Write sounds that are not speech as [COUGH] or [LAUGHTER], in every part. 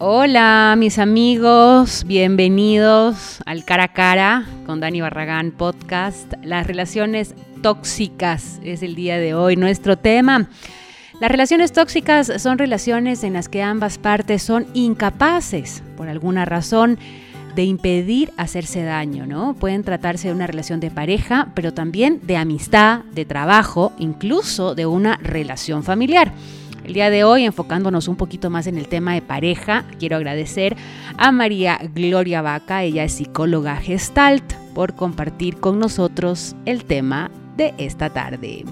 Hola mis amigos, bienvenidos al Cara a Cara con Dani Barragán Podcast. Las relaciones tóxicas es el día de hoy nuestro tema. Las relaciones tóxicas son relaciones en las que ambas partes son incapaces, por alguna razón, de impedir hacerse daño, ¿no? Pueden tratarse de una relación de pareja, pero también de amistad, de trabajo, incluso de una relación familiar. El día de hoy, enfocándonos un poquito más en el tema de pareja, quiero agradecer a María Gloria Vaca, ella es psicóloga gestalt, por compartir con nosotros el tema de esta tarde.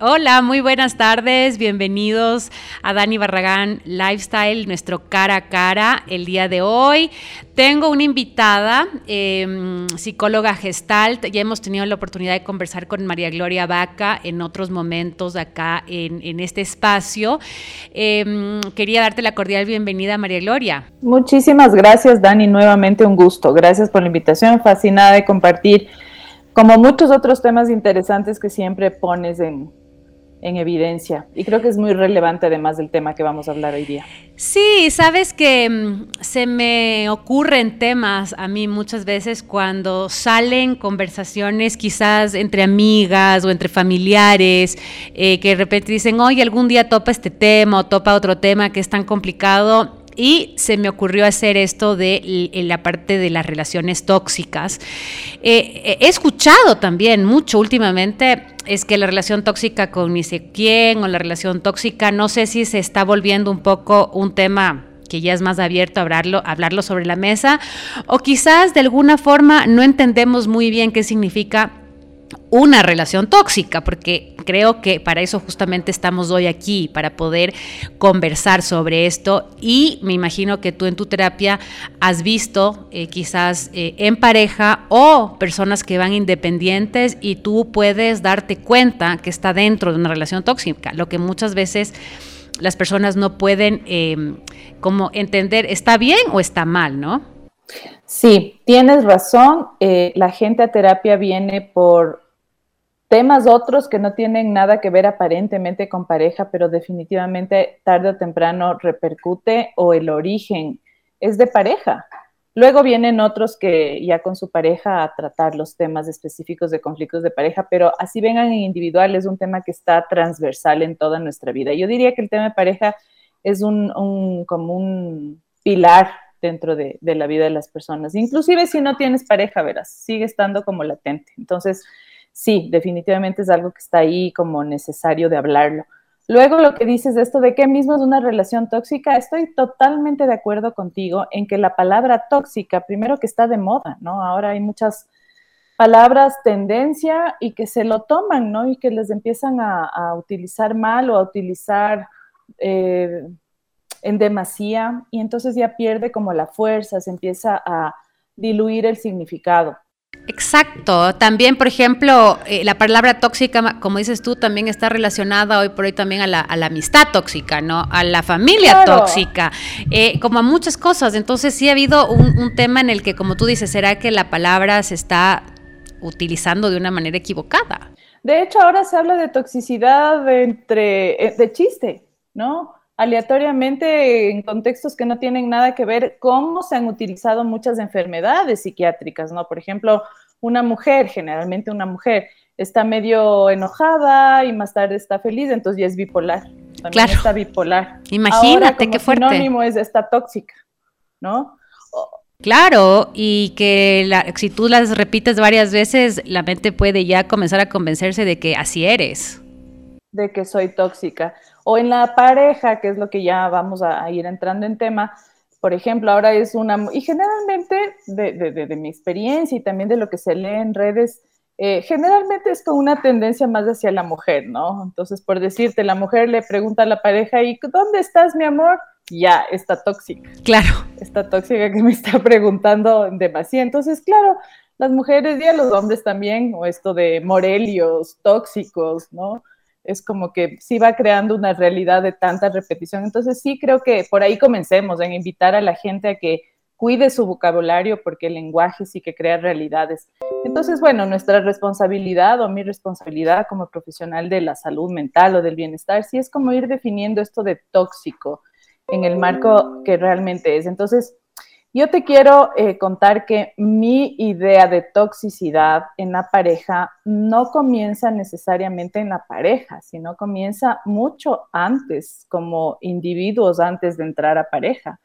Hola, muy buenas tardes, bienvenidos a Dani Barragán Lifestyle, nuestro cara a cara el día de hoy. Tengo una invitada, em, psicóloga gestalt, ya hemos tenido la oportunidad de conversar con María Gloria Vaca en otros momentos acá en, este espacio. Em, quería darte la cordial bienvenida, María Gloria. Muchísimas gracias, Dani, nuevamente un gusto. Gracias por la invitación, fascinada de compartir como muchos otros temas interesantes que siempre pones en, en evidencia. Y creo que es muy relevante además del tema que vamos a hablar hoy día. Sí, sabes que mm, se me ocurren temas a mí muchas veces cuando salen conversaciones quizás entre amigas o entre familiares, eh, que de repente dicen, oye, algún día topa este tema o topa otro tema que es tan complicado y se me ocurrió hacer esto de la parte de las relaciones tóxicas. Eh, he escuchado también mucho últimamente es que la relación tóxica con ni sé quién o la relación tóxica, no sé si se está volviendo un poco un tema que ya es más abierto a hablarlo, hablarlo sobre la mesa, o quizás de alguna forma no entendemos muy bien qué significa una relación tóxica, porque creo que para eso justamente estamos hoy aquí, para poder conversar sobre esto y me imagino que tú en tu terapia has visto eh, quizás eh, en pareja o personas que van independientes y tú puedes darte cuenta que está dentro de una relación tóxica, lo que muchas veces las personas no pueden em, como entender, ¿está bien o está mal, no? Sí, tienes razón. Eh, la gente a terapia viene por temas otros que no tienen nada que ver aparentemente con pareja, pero definitivamente tarde o temprano repercute o el origen es de pareja. Luego vienen otros que ya con su pareja a tratar los temas específicos de conflictos de pareja, pero así vengan en individual, es un tema que está transversal en toda nuestra vida. Yo diría que el tema de pareja es un, como un pilar dentro de, la vida de las personas. Inclusive si no tienes pareja, verás, sigue estando como latente. Entonces, sí, definitivamente es algo que está ahí como necesario de hablarlo. Luego lo que dices de esto de que mismo es una relación tóxica, estoy totalmente de acuerdo contigo en que la palabra tóxica, primero que está de moda, ¿no? Ahora hay muchas palabras tendencia y que se lo toman, ¿no? Y que les empiezan a, utilizar mal o a utilizar eh, en demasía y entonces ya pierde como la fuerza, se empieza a diluir el significado. Exacto. También, por ejemplo, eh, la palabra tóxica, como dices tú, también está relacionada hoy por hoy también a la, amistad tóxica, ¿no? A la familia tóxica, eh, como a muchas cosas. Entonces sí ha habido un, tema en el que, como tú dices, ¿será que la palabra se está utilizando de una manera equivocada? De hecho, ahora se habla de toxicidad entre, eh, de chiste, ¿no? Aleatoriamente en contextos que no tienen nada que ver cómo se han utilizado muchas enfermedades psiquiátricas, ¿no? Por ejemplo, una mujer, generalmente una mujer, está medio enojada y más tarde está feliz, entonces ya es bipolar. También claro. está bipolar. Imagínate qué fuerte. sinónimo es esta tóxica, ¿no? Claro, y que la, si tú las repites varias veces, la mente puede ya comenzar a convencerse de que así eres. De que soy tóxica o en la pareja, que es lo que ya vamos a, ir entrando en tema. Por ejemplo, ahora es una, y generalmente de, mi experiencia y también de lo que se lee en redes, eh, generalmente es con una tendencia más hacia la mujer, ¿no? Entonces, por decirte, la mujer le pregunta a la pareja, ¿y dónde estás, mi amor? Ya, está tóxica. Claro. Está tóxica que me está preguntando demasiado. Entonces, claro, las mujeres y a los hombres también, o esto de morelios, tóxicos, ¿no? Es como que sí va creando una realidad de tanta repetición. Entonces sí creo que por ahí comencemos en invitar a la gente a que cuide su vocabulario porque el lenguaje sí que crea realidades. Entonces, bueno, nuestra responsabilidad o mi responsabilidad como profesional de la salud mental o del bienestar, sí es como ir definiendo esto de tóxico en el marco que realmente es. Entonces, yo te quiero eh, contar que mi idea de toxicidad en la pareja no comienza necesariamente en la pareja, sino comienza mucho antes, como individuos antes de entrar a pareja.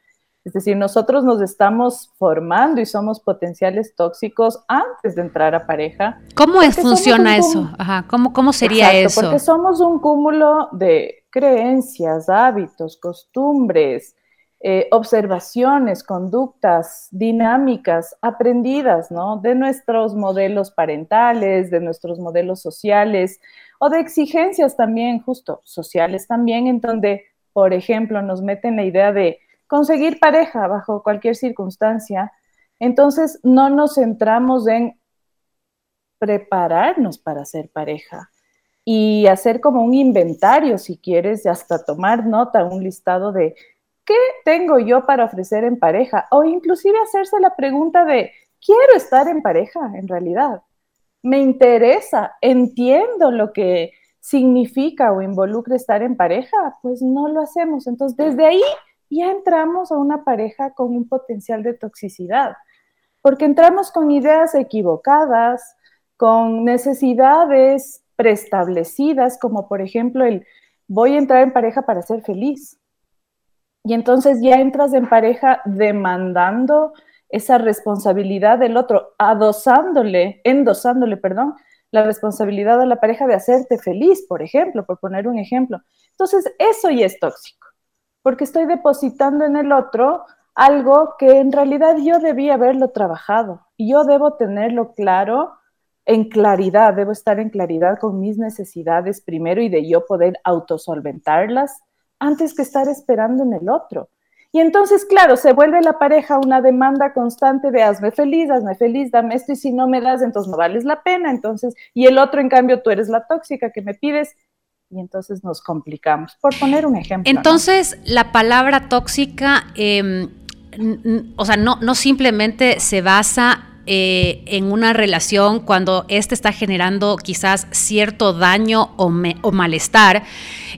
Es decir, nosotros nos estamos formando y somos potenciales tóxicos antes de entrar a pareja. ¿Cómo funciona eso? Ajá, ¿cómo, ¿Cómo sería eso? Porque somos un cúmulo de creencias, hábitos, costumbres, eh, observaciones, conductas, dinámicas aprendidas, ¿no? De nuestros modelos parentales, de nuestros modelos sociales o de exigencias también, justo sociales también, en donde, por ejemplo, nos meten la idea de conseguir pareja bajo cualquier circunstancia, entonces no nos centramos en prepararnos para ser pareja y hacer como un inventario, si quieres, hasta tomar nota, un listado de qué tengo yo para ofrecer en pareja, o inclusive hacerse la pregunta de, quiero estar en pareja en realidad, me interesa, entiendo lo que significa o involucra estar en pareja, pues no lo hacemos. Entonces, desde ahí ya entramos a una pareja con un potencial de toxicidad, porque entramos con ideas equivocadas, con necesidades preestablecidas, como por ejemplo el voy a entrar en pareja para ser feliz. Y entonces ya entras en pareja demandando esa responsabilidad del otro, adosándole, endosándole, perdón, la responsabilidad a la pareja de hacerte feliz, por ejemplo, por poner un ejemplo. Entonces, eso ya es tóxico porque estoy depositando en el otro algo que en realidad yo debía haberlo trabajado y yo debo tenerlo claro, en claridad, debo estar en claridad con mis necesidades primero y de yo poder autosolventarlas antes que estar esperando en el otro. Y entonces, claro, se vuelve la pareja una demanda constante de hazme feliz, hazme feliz, dame esto y si no me das, entonces no vales la pena. Entonces, y el otro, en cambio, tú eres la tóxica que me pides y entonces nos complicamos. Por poner un ejemplo. Entonces, la palabra tóxica, em, o sea, no, no simplemente se basa eh, en una relación cuando éste está generando quizás cierto daño o, malestar.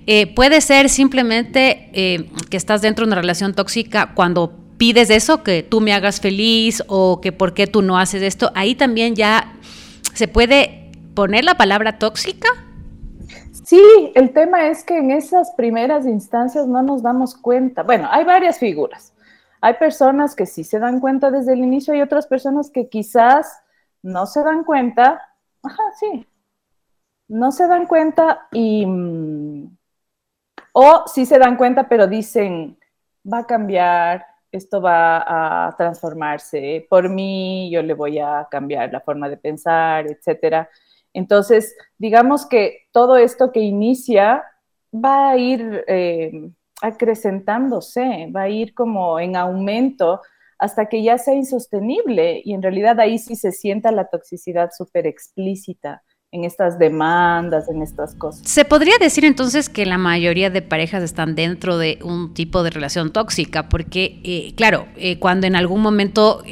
Eh, puede ser simplemente eh, que estás dentro de una relación tóxica cuando pides eso, que tú me hagas feliz o que por qué tú no haces esto. Ahí también ya se puede poner la palabra tóxica. Sí, el tema es que en esas primeras instancias no nos damos cuenta. Bueno, hay varias figuras. Hay personas que sí se dan cuenta desde el inicio y otras personas que quizás no se dan cuenta. Ajá, sí. No se dan cuenta y... Mm, o sí se dan cuenta, pero dicen, va a cambiar, esto va a transformarse. Por mí, yo le voy a cambiar la forma de pensar, etcétera. Entonces, digamos que todo esto que inicia va a ir eh, acrecentándose, va a ir como en aumento hasta que ya sea insostenible y en realidad ahí sí se sienta la toxicidad súper explícita en estas demandas, en estas cosas. Se podría decir entonces que la mayoría de parejas están dentro de un tipo de relación tóxica, porque, eh, claro, eh, cuando en algún momento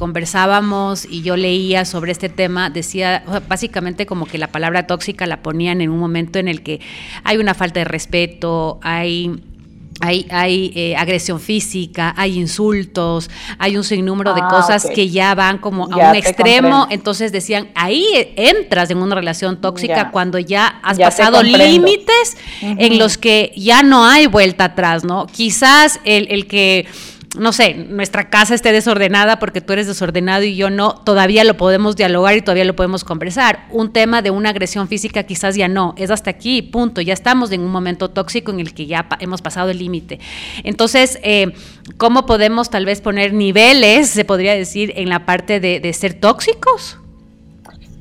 conversábamos y yo leía sobre este tema, decía básicamente como que la palabra tóxica la ponían en un momento en el que hay una falta de respeto, hay hay, hay eh, agresión física, hay insultos, hay un sinnúmero de ah, cosas que ya van como a un extremo. Entonces decían, ahí entras en una relación tóxica cuando ya has pasado límites en los que ya no hay vuelta atrás, ¿no? Quizás el, el que no sé, nuestra casa esté desordenada porque tú eres desordenado y yo no, todavía lo podemos dialogar y todavía lo podemos conversar. Un tema de una agresión física quizás ya no, es hasta aquí, punto. Ya estamos en un momento tóxico en el que ya hemos pasado el límite. Entonces, eh, ¿cómo podemos tal vez poner niveles, se podría decir, en la parte de, de ser tóxicos?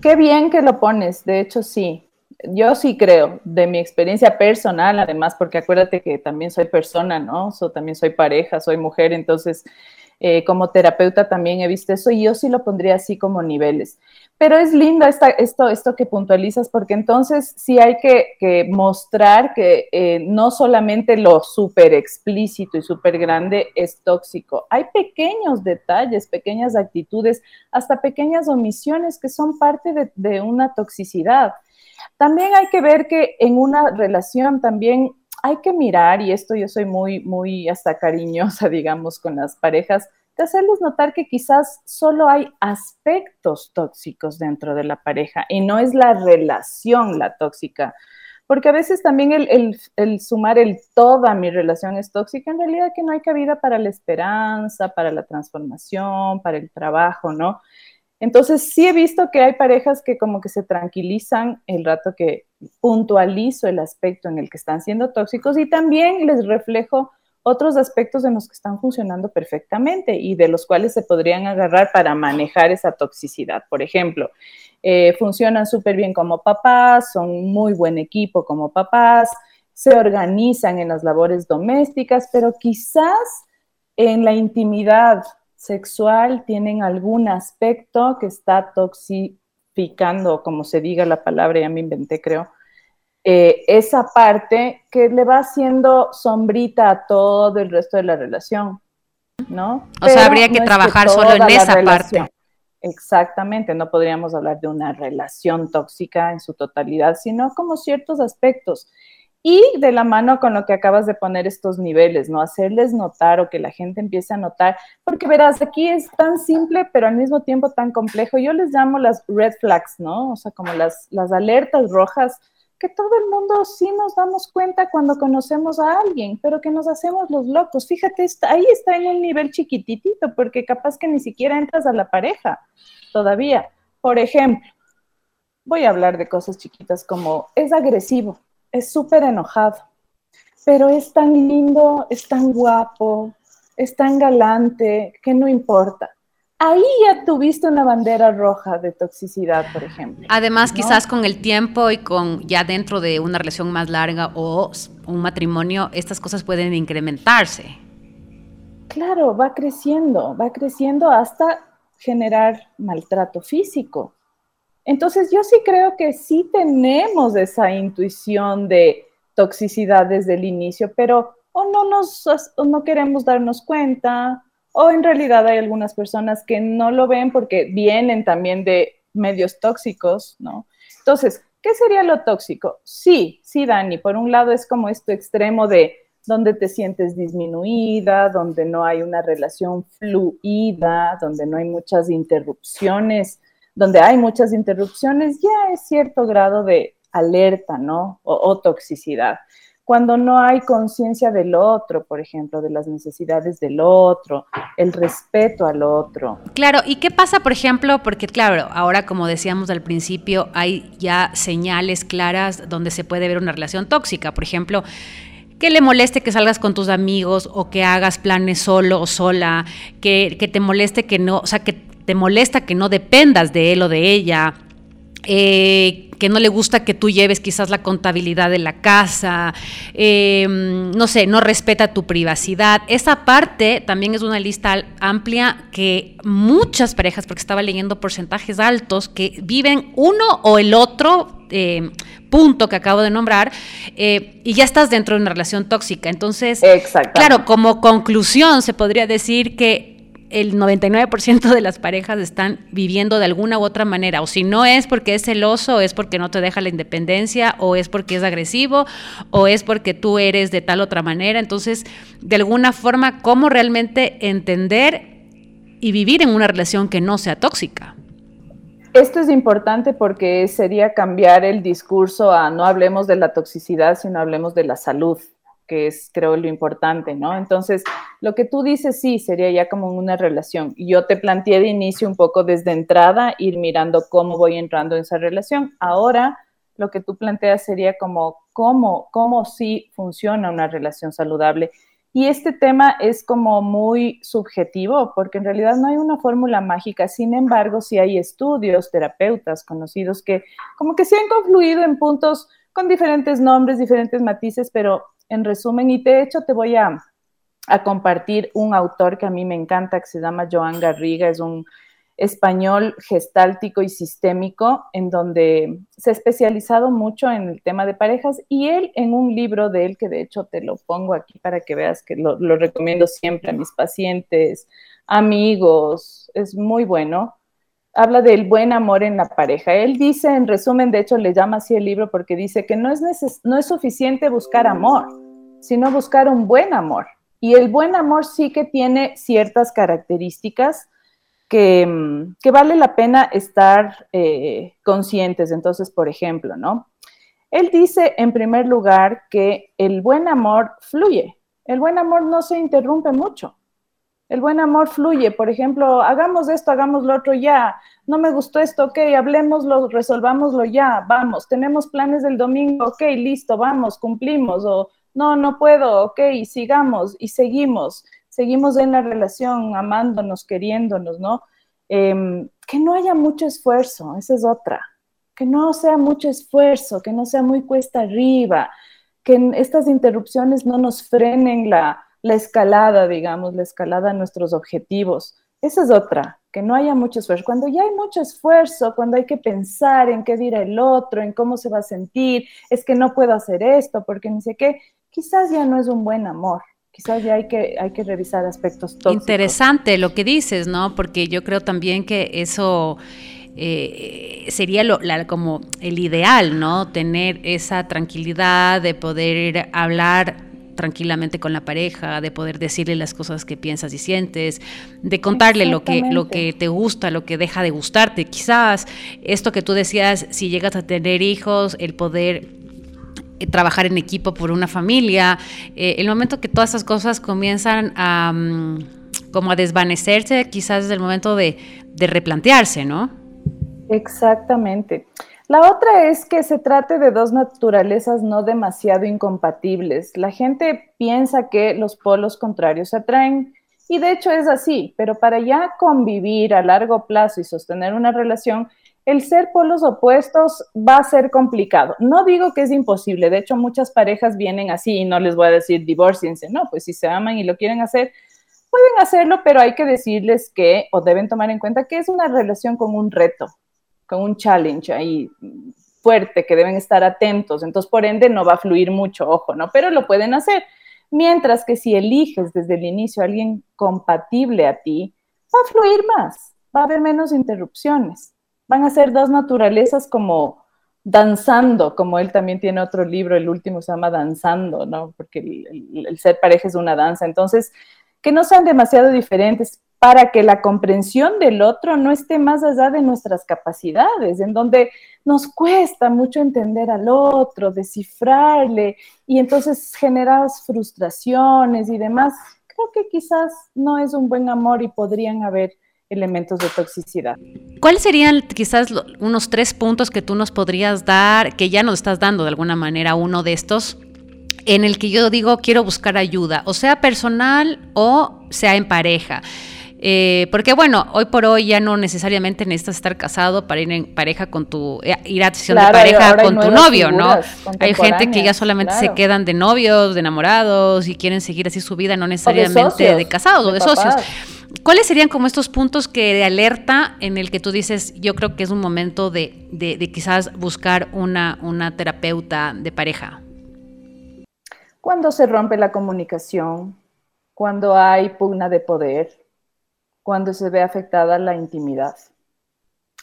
Qué bien que lo pones, de hecho sí yo sí creo, de mi experiencia personal, además, porque acuérdate que también soy persona, ¿no? también soy pareja, soy mujer, entonces eh, como terapeuta también he visto eso y yo sí lo pondría así como niveles. pero es lindo esto, esto que puntualizas, porque entonces sí hay que, mostrar que eh, no solamente lo súper explícito y súper grande es tóxico. Hay pequeños detalles, pequeñas actitudes, hasta pequeñas omisiones que son parte de una toxicidad. También hay que ver que en una relación también hay que mirar, y esto yo soy muy, muy hasta cariñosa, [LAUGHS] digamos, con las parejas, de hacerles notar que quizás solo hay aspectos tóxicos dentro de la pareja y no es la relación la tóxica. Porque a veces también el, sumar el toda mi relación es tóxica, en realidad que no hay cabida para la esperanza, para la transformación, para el trabajo, ¿no? Entonces sí he visto que hay parejas que como que se tranquilizan el rato que puntualizo el aspecto en el que están siendo tóxicos y también les reflejo otros aspectos en los que están funcionando perfectamente y de los cuales se podrían agarrar para manejar esa toxicidad. Por ejemplo, eh, funcionan súper bien como papás, son muy buen equipo como papás, se organizan en las labores domésticas, pero quizás en la intimidad sexual tienen algún aspecto que está toxificando, como se diga la palabra, ya me inventé, creo, eh, esa parte que le va haciendo sombrita a todo el resto de la relación, ¿no? O sea, habría que trabajar solo en esa parte. Exactamente, no podríamos hablar de una relación tóxica en su totalidad, sino como ciertos aspectos. Y de la mano con lo que acabas de poner estos niveles, ¿no? Hacerles notar o que la gente empiece a notar, porque verás, aquí es tan simple, pero al mismo tiempo tan complejo. Yo les llamo las red flags, ¿no? O sea, como las, las alertas rojas que todo el mundo sí nos damos cuenta cuando conocemos a alguien, pero que nos hacemos los locos. Fíjate, ahí está en un nivel chiquititito, porque capaz que ni siquiera entras a la pareja todavía. Por ejemplo, voy a hablar de cosas chiquitas como es agresivo, es súper enojado, pero es tan lindo, es tan guapo, es tan galante, que no importa ahí ya tuviste una bandera roja de toxicidad, por ejemplo. Además, quizás con el tiempo y con ya dentro de una relación más larga o un matrimonio, estas cosas pueden incrementarse. Claro, va creciendo, va creciendo hasta generar maltrato físico. Entonces, yo sí creo que sí tenemos esa intuición de toxicidad desde el inicio, pero o no nos o no queremos darnos cuenta, o en realidad hay algunas personas que no lo ven porque vienen también de medios tóxicos, ¿no? Entonces, ¿qué sería lo tóxico? Sí, sí, Dani, por un lado es como esto extremo de donde te sientes disminuida, donde no hay una relación fluida, donde no hay muchas interrupciones, donde hay muchas interrupciones, ya es cierto grado de alerta, ¿no? o toxicidad cuando no hay conciencia del otro, por ejemplo, de las necesidades del otro, el respeto al otro. Claro, ¿y qué pasa, por ejemplo? Porque claro, ahora como decíamos al principio, hay ya señales claras donde se puede ver una relación tóxica, por ejemplo, que le moleste que salgas con tus amigos o que hagas planes solo o sola, que, que te moleste que no, o sea, que te molesta que no dependas de él o de ella, eh, que no le gusta que tú lleves quizás la contabilidad de la casa, em, no sé, no respeta tu privacidad. Esa parte también es una lista amplia que muchas parejas, porque estaba leyendo porcentajes altos, que viven uno o el otro em, punto que acabo de nombrar eh, y ya estás dentro de una relación tóxica. Entonces, claro, como conclusión se podría decir que el 99% de las parejas están viviendo de alguna u otra manera, o si no es porque es celoso, es porque no te deja la independencia, o es porque es agresivo, o es porque tú eres de tal otra manera. Entonces, de alguna forma, ¿cómo realmente entender y vivir en una relación que no sea tóxica? Esto es importante porque sería cambiar el discurso a no hablemos de la toxicidad, sino hablemos de la salud que es creo lo importante, ¿no? Entonces, lo que tú dices sí sería ya como una relación. Yo te planteé de inicio un poco desde entrada ir mirando cómo voy entrando en esa relación. Ahora, lo que tú planteas sería como cómo, cómo sí funciona una relación saludable. Y este tema es como muy subjetivo porque en realidad no hay una fórmula mágica. Sin embargo, sí hay estudios, terapeutas conocidos que como que se han confluido en puntos con diferentes nombres, diferentes matices, pero en resumen, y de hecho te voy a, compartir un autor que a mí me encanta, que se llama Joan Garriga, es un español gestáltico y sistémico, en donde se ha especializado mucho en el tema de parejas y él en un libro de él, que de hecho te lo pongo aquí para que veas que lo, recomiendo siempre a mis pacientes, amigos, es muy bueno, habla del buen amor en la pareja. Él dice, en resumen, de hecho le llama así el libro porque dice que no es, no es suficiente buscar amor, sino buscar un buen amor. Y el buen amor sí que tiene ciertas características Mm, que, vale la pena estar eh, conscientes. Entonces, por ejemplo, ¿no? Él dice en primer lugar que el buen amor fluye. El buen amor no se interrumpe mucho. El buen amor fluye. Por ejemplo, hagamos esto, hagamos lo otro ya. No me gustó esto, ok, hablemoslo, resolvámoslo ya. Vamos, tenemos planes del domingo, ok, listo, vamos, cumplimos. No, no puedo, ok, sigamos y seguimos seguimos en la relación, amándonos, queriéndonos, ¿no? Em, que no haya mucho esfuerzo, esa es otra. Que no sea mucho esfuerzo, que no sea muy cuesta arriba, que estas interrupciones no nos frenen la, la escalada, digamos, la escalada a nuestros objetivos. Esa es otra, que no haya mucho esfuerzo. Cuando ya hay mucho esfuerzo, cuando hay que pensar en qué dirá el otro, en cómo se va a sentir, es que no puedo hacer esto porque ni sé qué, quizás ya no es un buen amor quizás ya hay que, hay que revisar aspectos tóxicos. Interesante lo que dices, ¿no? Porque yo creo también que eso... Eh, sería lo, como el ideal, ¿no? Tener esa tranquilidad de poder hablar tranquilamente con la pareja, de poder decirle las cosas que piensas y sientes, de contarle lo que, lo que te gusta, lo que deja de gustarte. Quizás esto que tú decías, si llegas a tener hijos, el poder trabajar en equipo por una familia, eh, el momento que todas esas cosas comienzan a mm, como a desvanecerse, quizás es el momento de, de replantearse, ¿no? Exactamente. La otra es que se trate de dos naturalezas no demasiado incompatibles. La gente piensa que los polos contrarios se atraen y de hecho es así, pero para ya convivir a largo plazo y sostener una relación, el ser polos opuestos va a ser complicado. No digo que es imposible, de hecho muchas parejas vienen así y no les voy a decir divorciense, no, pues si se aman y lo quieren hacer, pueden hacerlo, pero hay que decirles que, o deben tomar en cuenta que es una relación con un reto, con un challenge ahí fuerte, que deben estar atentos, entonces por ende no va a fluir mucho, ojo, ¿no? Pero lo pueden hacer. Mientras que si eliges desde el inicio a alguien compatible a ti, va a fluir más, va a haber menos interrupciones van a ser dos naturalezas como danzando, como él también tiene otro libro, el último se llama Danzando, ¿no? Porque el, ser pareja es una danza. Entonces, que no sean demasiado diferentes para que la comprensión del otro no esté más allá de nuestras capacidades, en donde nos cuesta mucho entender al otro, descifrarle, y entonces generas frustraciones y demás. Creo que quizás no es un buen amor y podrían haber elementos de toxicidad. ¿Cuáles serían quizás unos tres puntos que tú nos podrías dar, que ya nos estás dando de alguna manera uno de estos, en el que yo digo quiero buscar ayuda, o sea personal o sea en pareja? Eh, porque bueno, hoy por hoy ya no necesariamente necesitas estar casado para ir en pareja con tu, eh, ir a sesión de pareja con tu novio, ¿no? Hay gente que ya solamente se quedan de novios, de enamorados y quieren seguir así su vida, no necesariamente de, casados o de socios. ¿Cuáles serían como estos puntos que de alerta en el que tú dices, yo creo que es un momento de, de, quizás buscar una, una terapeuta de pareja? Cuando se rompe la comunicación, cuando hay pugna de poder, cuando se ve afectada la intimidad.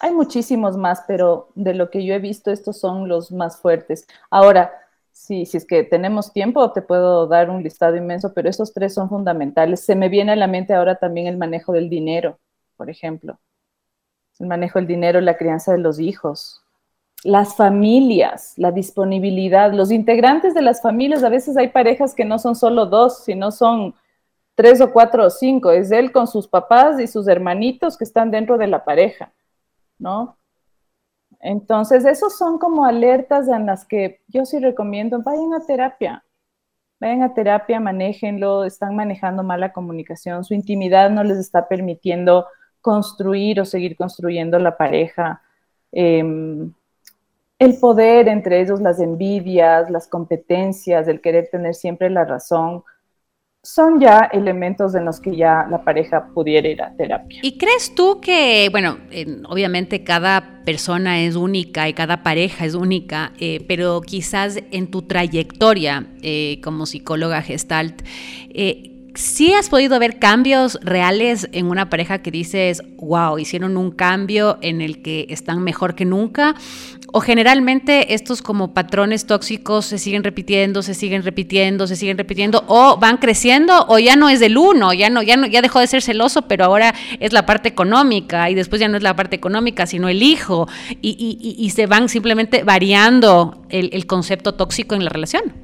Hay muchísimos más, pero de lo que yo he visto, estos son los más fuertes. Ahora, Sí, si es que tenemos tiempo, te puedo dar un listado inmenso, pero esos tres son fundamentales. Se me viene a la mente ahora también el manejo del dinero, por ejemplo. El manejo del dinero, la crianza de los hijos, las familias, la disponibilidad, los integrantes de las familias. A veces hay parejas que no son solo dos, sino son tres o cuatro o cinco. Es él con sus papás y sus hermanitos que están dentro de la pareja, ¿no? Entonces, esos son como alertas en las que yo sí recomiendo, vayan a terapia, vayan a terapia, manéjenlo, están manejando mala comunicación, su intimidad no les está permitiendo construir o seguir construyendo la pareja. Em, el poder entre ellos, las envidias, las competencias, el querer tener siempre la razón, son ya elementos en los que ya la pareja pudiera ir a terapia. ¿Y crees tú que, bueno, obviamente cada persona es única y cada pareja es única, eh, pero quizás en tu trayectoria eh, como psicóloga gestalt, eh, ¿sí has podido ver cambios reales en una pareja que dices, wow, hicieron un cambio en el que están mejor que nunca? ¿O generalmente estos como patrones tóxicos se siguen repitiendo, se siguen repitiendo, se siguen repitiendo, o van creciendo, o ya no es del uno, ya no, ya no, ya dejó de ser celoso, pero ahora es la parte económica, y después ya no es la parte económica, sino el hijo, y, se van simplemente variando el concepto tóxico en la relación?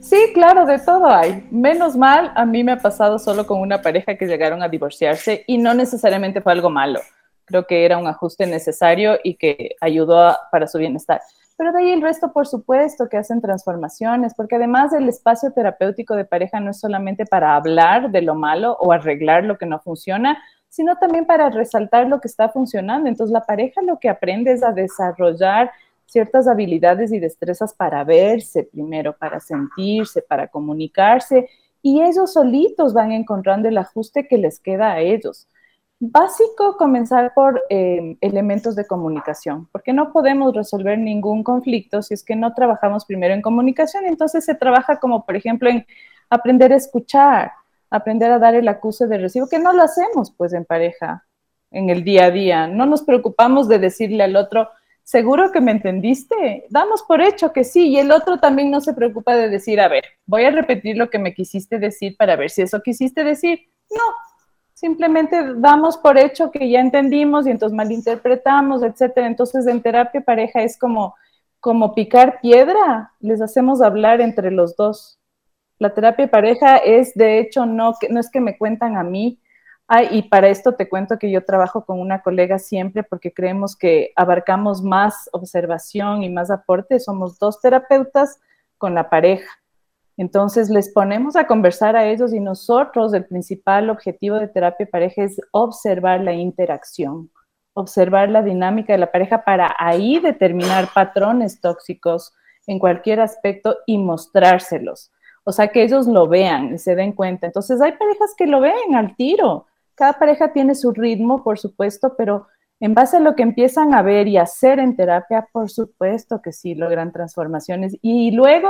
Sí, claro, de todo hay. Menos mal, a mí me ha pasado solo con una pareja que llegaron a divorciarse y no necesariamente fue algo malo. Creo que era un ajuste necesario y que ayudó para su bienestar. Pero de ahí el resto, por supuesto, que hacen transformaciones, porque además el espacio terapéutico de pareja no es solamente para hablar de lo malo o arreglar lo que no funciona, sino también para resaltar lo que está funcionando. Entonces la pareja lo que aprende es a desarrollar ciertas habilidades y destrezas para verse primero, para sentirse, para comunicarse, y ellos solitos van encontrando el ajuste que les queda a ellos. Básico comenzar por eh, elementos de comunicación, porque no podemos resolver ningún conflicto si es que no trabajamos primero en comunicación. Entonces se trabaja como, por ejemplo, en aprender a escuchar, aprender a dar el acuse de recibo, que no lo hacemos pues en pareja, en el día a día. No nos preocupamos de decirle al otro, ¿seguro que me entendiste? Damos por hecho que sí, y el otro también no se preocupa de decir, a ver, voy a repetir lo que me quisiste decir para ver si eso quisiste decir. No, simplemente damos por hecho que ya entendimos y entonces malinterpretamos, etcétera. Entonces, en terapia pareja es como, como picar piedra, les hacemos hablar entre los dos. La terapia pareja es, de hecho, no, no es que me cuentan a mí, y para esto te cuento que yo trabajo con una colega siempre porque creemos que abarcamos más observación y más aporte. Somos dos terapeutas con la pareja. Entonces les ponemos a conversar a ellos y nosotros el principal objetivo de terapia pareja es observar la interacción, observar la dinámica de la pareja para ahí determinar patrones tóxicos en cualquier aspecto y mostrárselos. O sea, que ellos lo vean y se den cuenta. Entonces hay parejas que lo ven al tiro cada pareja tiene su ritmo, por supuesto, pero en base a lo que empiezan a ver y hacer en terapia, por supuesto que sí logran transformaciones. Y luego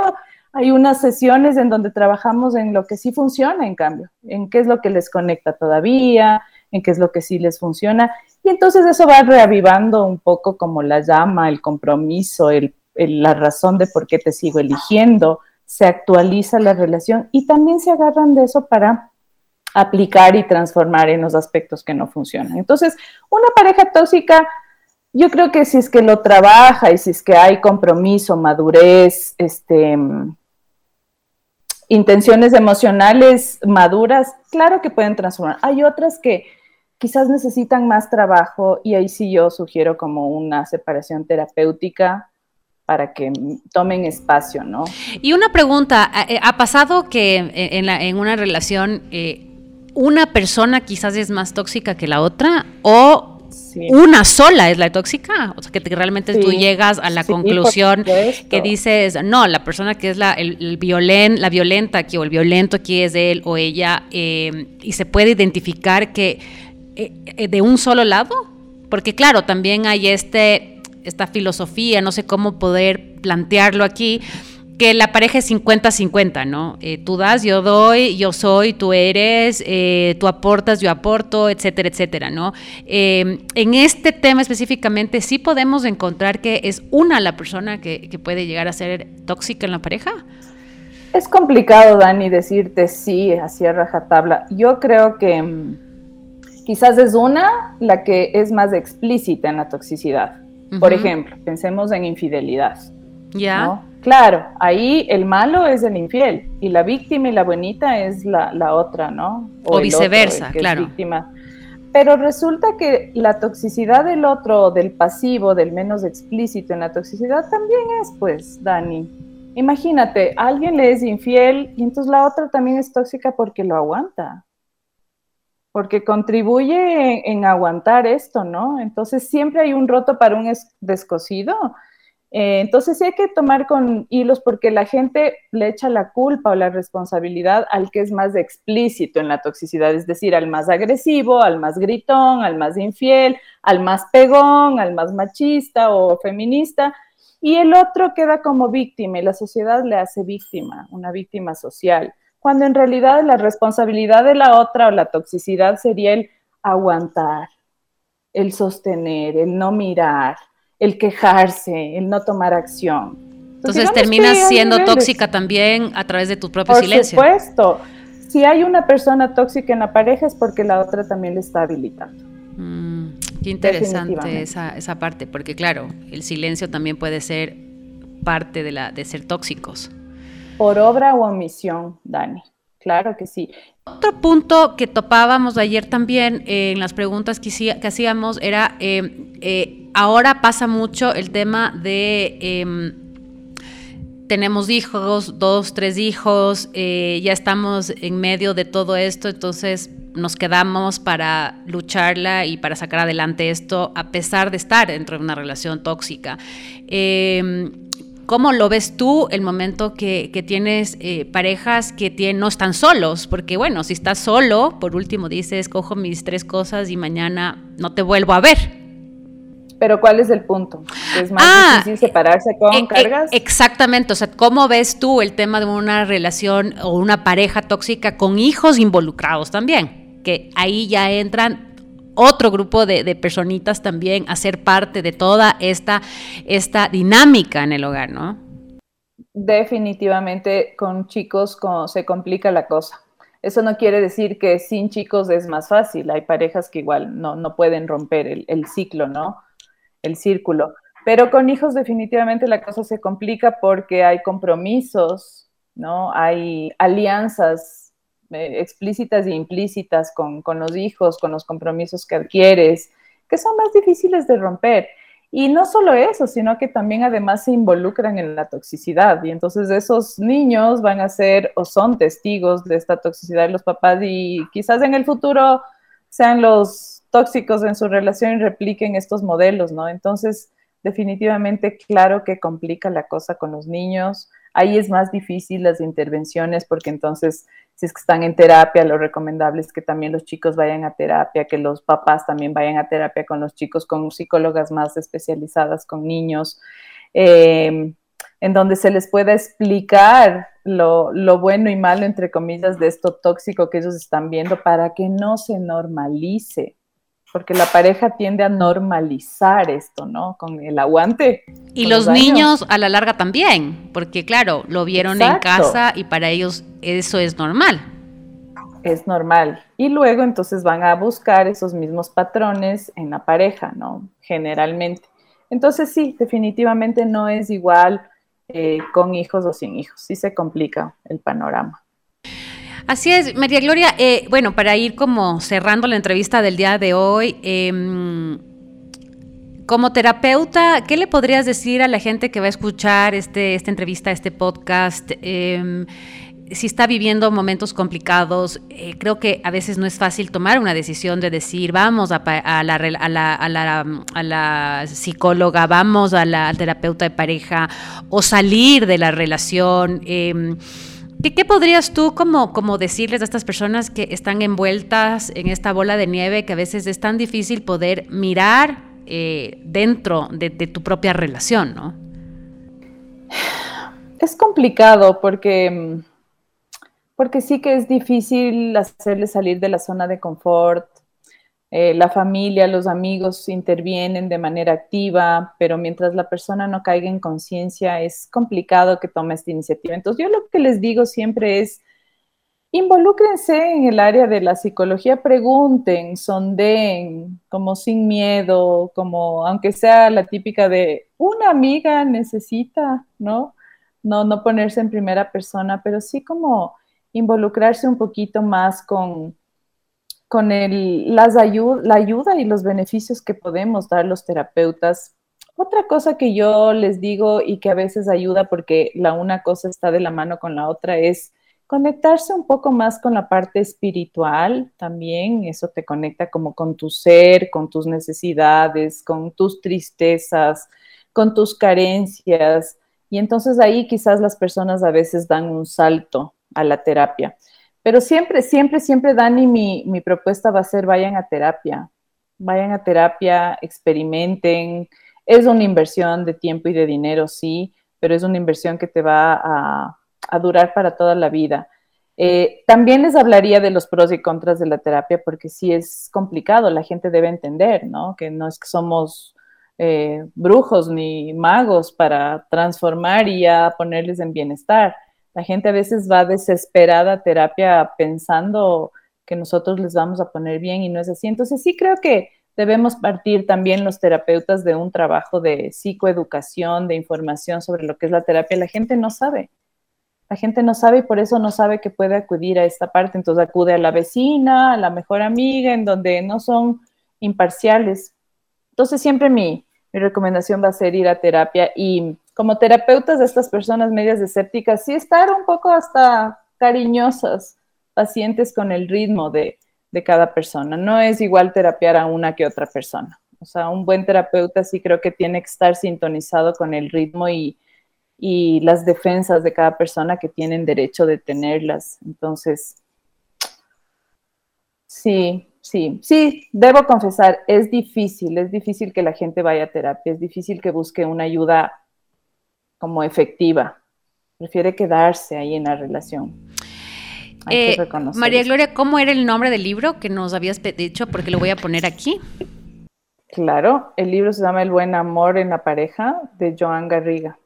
hay unas sesiones en donde trabajamos en lo que sí funciona, en cambio, en qué es lo que les conecta todavía, en qué es lo que sí les funciona. Y entonces eso va reavivando un poco como la llama, el compromiso, la razón de por qué te sigo eligiendo, se actualiza la relación y también se agarran de eso para aplicar y transformar en los aspectos que no funcionan. Entonces, una pareja tóxica, yo creo que si es que lo trabaja y si es que hay compromiso, madurez, este, intenciones emocionales maduras, claro que pueden transformar. Hay otras que quizás necesitan más trabajo y ahí sí yo sugiero como una separación terapéutica para que tomen espacio, ¿no? Y una pregunta, ¿ha pasado que en, en una relación eh, una persona quizás es más tóxica que la otra o una sola es la tóxica, o sea, que realmente tú llegas a la conclusión que dices, no, la persona que es la, el, la violenta aquí o el violento aquí es él o ella, eh, y se puede identificar que eh, eh, de un solo lado, porque claro, también hay este, esta filosofía, no sé cómo poder plantearlo aquí, que la pareja es 50-50, ¿no? Eh, tú das, yo doy, yo soy, tú eres, eh, tú aportas, yo aporto, etcétera, etcétera, ¿no? Eh, en este tema específicamente, ¿sí podemos encontrar que es una la persona que, puede llegar a ser tóxica en la pareja? Es complicado, Dani, decirte sí, así a rajatabla. Yo creo que mm, quizás es una la que es más explícita en la toxicidad. Por ejemplo, pensemos en infidelidad. Ya. Claro, ahí el malo es el infiel y la víctima y la buenita es la, otra, ¿no? O, viceversa, claro. víctima. Pero resulta que la toxicidad del otro, del pasivo, del menos explícito en la toxicidad también es, pues, Dani. Imagínate, alguien le es infiel y entonces la otra también es tóxica porque lo aguanta. Porque contribuye en, en aguantar esto, ¿no? Entonces siempre hay un roto para un descosido Eh, entonces sí hay que tomar con hilos porque la gente le echa la culpa o la responsabilidad al que es más explícito en la toxicidad, es decir, al más agresivo, al más gritón, al más infiel, al más pegón, al más machista o feminista, y el otro queda como víctima y la sociedad le hace víctima, una víctima social, cuando en realidad la responsabilidad de la otra o la toxicidad sería el aguantar, el sostener, el no mirar, el quejarse, el no tomar acción. Entonces, terminas siendo tóxica también a través de tu propio silencio. Por supuesto. Si hay una persona tóxica en la pareja es porque la otra también le está habilitando. Mm, qué interesante esa, esa parte, porque claro, el silencio también puede ser parte de, la, de ser tóxicos. Por obra o omisión, Dani. Claro que sí. Otro punto que topábamos ayer también eh, en las preguntas que, hacíamos era, eh, eh, ahora pasa mucho el tema de em, tenemos hijos, dos, tres hijos, ya estamos en medio de todo esto, entonces nos quedamos para lucharla y para sacar adelante esto a pesar de estar dentro de una relación tóxica. Em, ¿Cómo lo ves tú el momento que, tienes eh, parejas que no están solos? Porque bueno, si estás solo, por último dices, cojo mis tres cosas y mañana no te vuelvo a ver. Pero ¿cuál es el punto? ¿Es más ah, difícil separarse con eh, cargas? Eh, exactamente, o sea, ¿cómo ves tú el tema de una relación o una pareja tóxica con hijos involucrados también? Que ahí ya entran otro grupo de, personitas también a ser parte de toda esta, esta dinámica en el hogar, ¿no? Definitivamente con chicos se complica la cosa. Eso no quiere decir que sin chicos es más fácil. Hay parejas que igual no, pueden romper el, el ciclo, ¿no? El círculo. Pero con hijos definitivamente la cosa se complica porque hay compromisos, ¿no? Hay alianzas eh, explícitas e implícitas con, los hijos, con los compromisos que adquieres, que son más difíciles de romper. Y no solo eso, sino que también además se involucran en la toxicidad. Y entonces esos niños van a ser o son testigos de esta toxicidad de los papás y quizás en el futuro sean los tóxicos en su relación y repliquen estos modelos, ¿no? Entonces, definitivamente, claro que complica la cosa con los niños. Ahí es más difícil las intervenciones porque entonces si es que están en terapia, lo recomendable es que también los chicos vayan a terapia, que los papás también vayan a terapia con los chicos, con psicólogas más especializadas con niños, em, en donde se les pueda explicar lo, lo, bueno y malo, entre comillas, de esto tóxico que ellos están viendo para que no se normalice porque la pareja tiende a normalizar esto, ¿no? Con el aguante. Y los, niños a la larga también, porque claro, lo vieron en casa y para ellos eso es normal. Es normal. Y luego entonces van a buscar esos mismos patrones en la pareja, ¿no? Generalmente. Entonces sí, definitivamente no es igual eh, con hijos o sin hijos. Sí se complica el panorama. Así es, María Gloria. Eh, bueno, para ir como cerrando la entrevista del día de hoy, em, como terapeuta, ¿qué le podrías decir a la gente que va a escuchar este, esta entrevista, este podcast? Em, si está viviendo momentos complicados, eh, creo que a veces no es fácil tomar una decisión de decir, vamos a, la, a, la, psicóloga, vamos a la terapeuta de pareja o salir de la relación. Em, ¿Qué, podrías tú como, como decirles a estas personas que están envueltas en esta bola de nieve que a veces es tan difícil poder mirar eh, dentro de, tu propia relación, ¿no? Es complicado porque, porque sí que es difícil hacerle salir de la zona de confort, eh, la familia, los amigos intervienen de manera activa, pero mientras la persona no caiga en conciencia es complicado que tome esta iniciativa. Entonces yo lo que les digo siempre es, involúcrense en el área de la psicología, pregunten, sondeen, como sin miedo, como aunque sea la típica de una amiga necesita, ¿no? No, no ponerse en primera persona, pero sí como involucrarse un poquito más con con el, las la ayuda y los beneficios que podemos dar los terapeutas. Otra cosa que yo les digo y que a veces ayuda porque la una cosa está de la mano con la otra es conectarse un poco más con la parte espiritual también. Eso te conecta como con tu ser, con tus necesidades, con tus tristezas, con tus carencias. Y entonces ahí quizás las personas a veces dan un salto a la terapia. Pero siempre, siempre, siempre, Dani, mi, propuesta va a ser vayan a terapia, vayan a terapia, experimenten. Es una inversión de tiempo y de dinero, sí, pero es una inversión que te va a, a durar para toda la vida. Eh, también les hablaría de los pros y contras de la terapia, porque sí es complicado, la gente debe entender, ¿no? Que no es que somos eh, brujos ni magos para transformar y ya ponerles en bienestar. La gente a veces va desesperada a terapia pensando que nosotros les vamos a poner bien y no es así. Entonces sí creo que debemos partir también los terapeutas de un trabajo de psicoeducación, de información sobre lo que es la terapia. La gente no sabe. La gente no sabe y por eso no sabe que puede acudir a esta parte. Entonces acude a la vecina, a la mejor amiga, en donde no son imparciales. Entonces siempre mi, recomendación va a ser ir a terapia y como terapeutas de estas personas medias escépticas, sí estar un poco hasta cariñosas, pacientes con el ritmo de, de cada persona. No es igual terapiar a una que otra persona. O sea, un buen terapeuta sí creo que tiene que estar sintonizado con el ritmo y, y las defensas de cada persona que tienen derecho de tenerlas. Entonces, sí, sí, sí, debo confesar, es difícil, es difícil que la gente vaya a terapia, es difícil que busque una ayuda como efectiva. Prefiere quedarse ahí en la relación. Eh, María Gloria, ¿cómo era el nombre del libro que nos habías dicho? Porque lo voy a poner aquí. Claro, el libro se llama El buen amor en la pareja de Joan Garriga.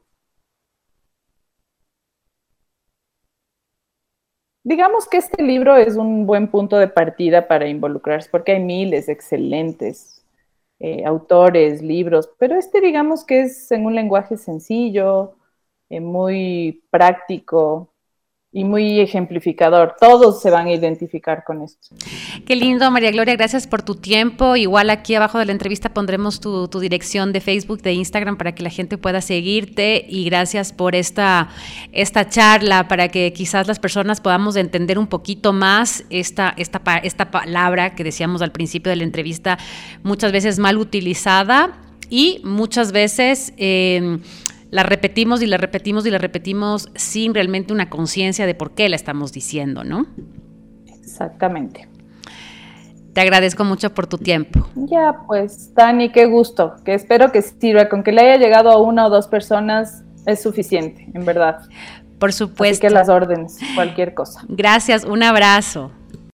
Digamos que este libro es un buen punto de partida para involucrarse, porque hay miles excelentes eh, autores, libros, pero este digamos que es en un lenguaje sencillo, eh, muy práctico, y muy ejemplificador. Todos se van a identificar con esto. Qué lindo, María Gloria. Gracias por tu tiempo. Igual aquí abajo de la entrevista pondremos tu, dirección de Facebook, de Instagram, para que la gente pueda seguirte. Y gracias por esta, esta charla, para que quizás las personas podamos entender un poquito más esta, esta, esta palabra que decíamos al principio de la entrevista, muchas veces mal utilizada y muchas veces... Eh, la repetimos y la repetimos y la repetimos sin realmente una conciencia de por qué la estamos diciendo, ¿no? Exactamente. Te agradezco mucho por tu tiempo. Ya, pues, Dani, qué gusto. Que espero que sirva. Con que le haya llegado a una o dos personas es suficiente, en verdad. Por supuesto. Así que las órdenes, cualquier cosa. Gracias, un abrazo.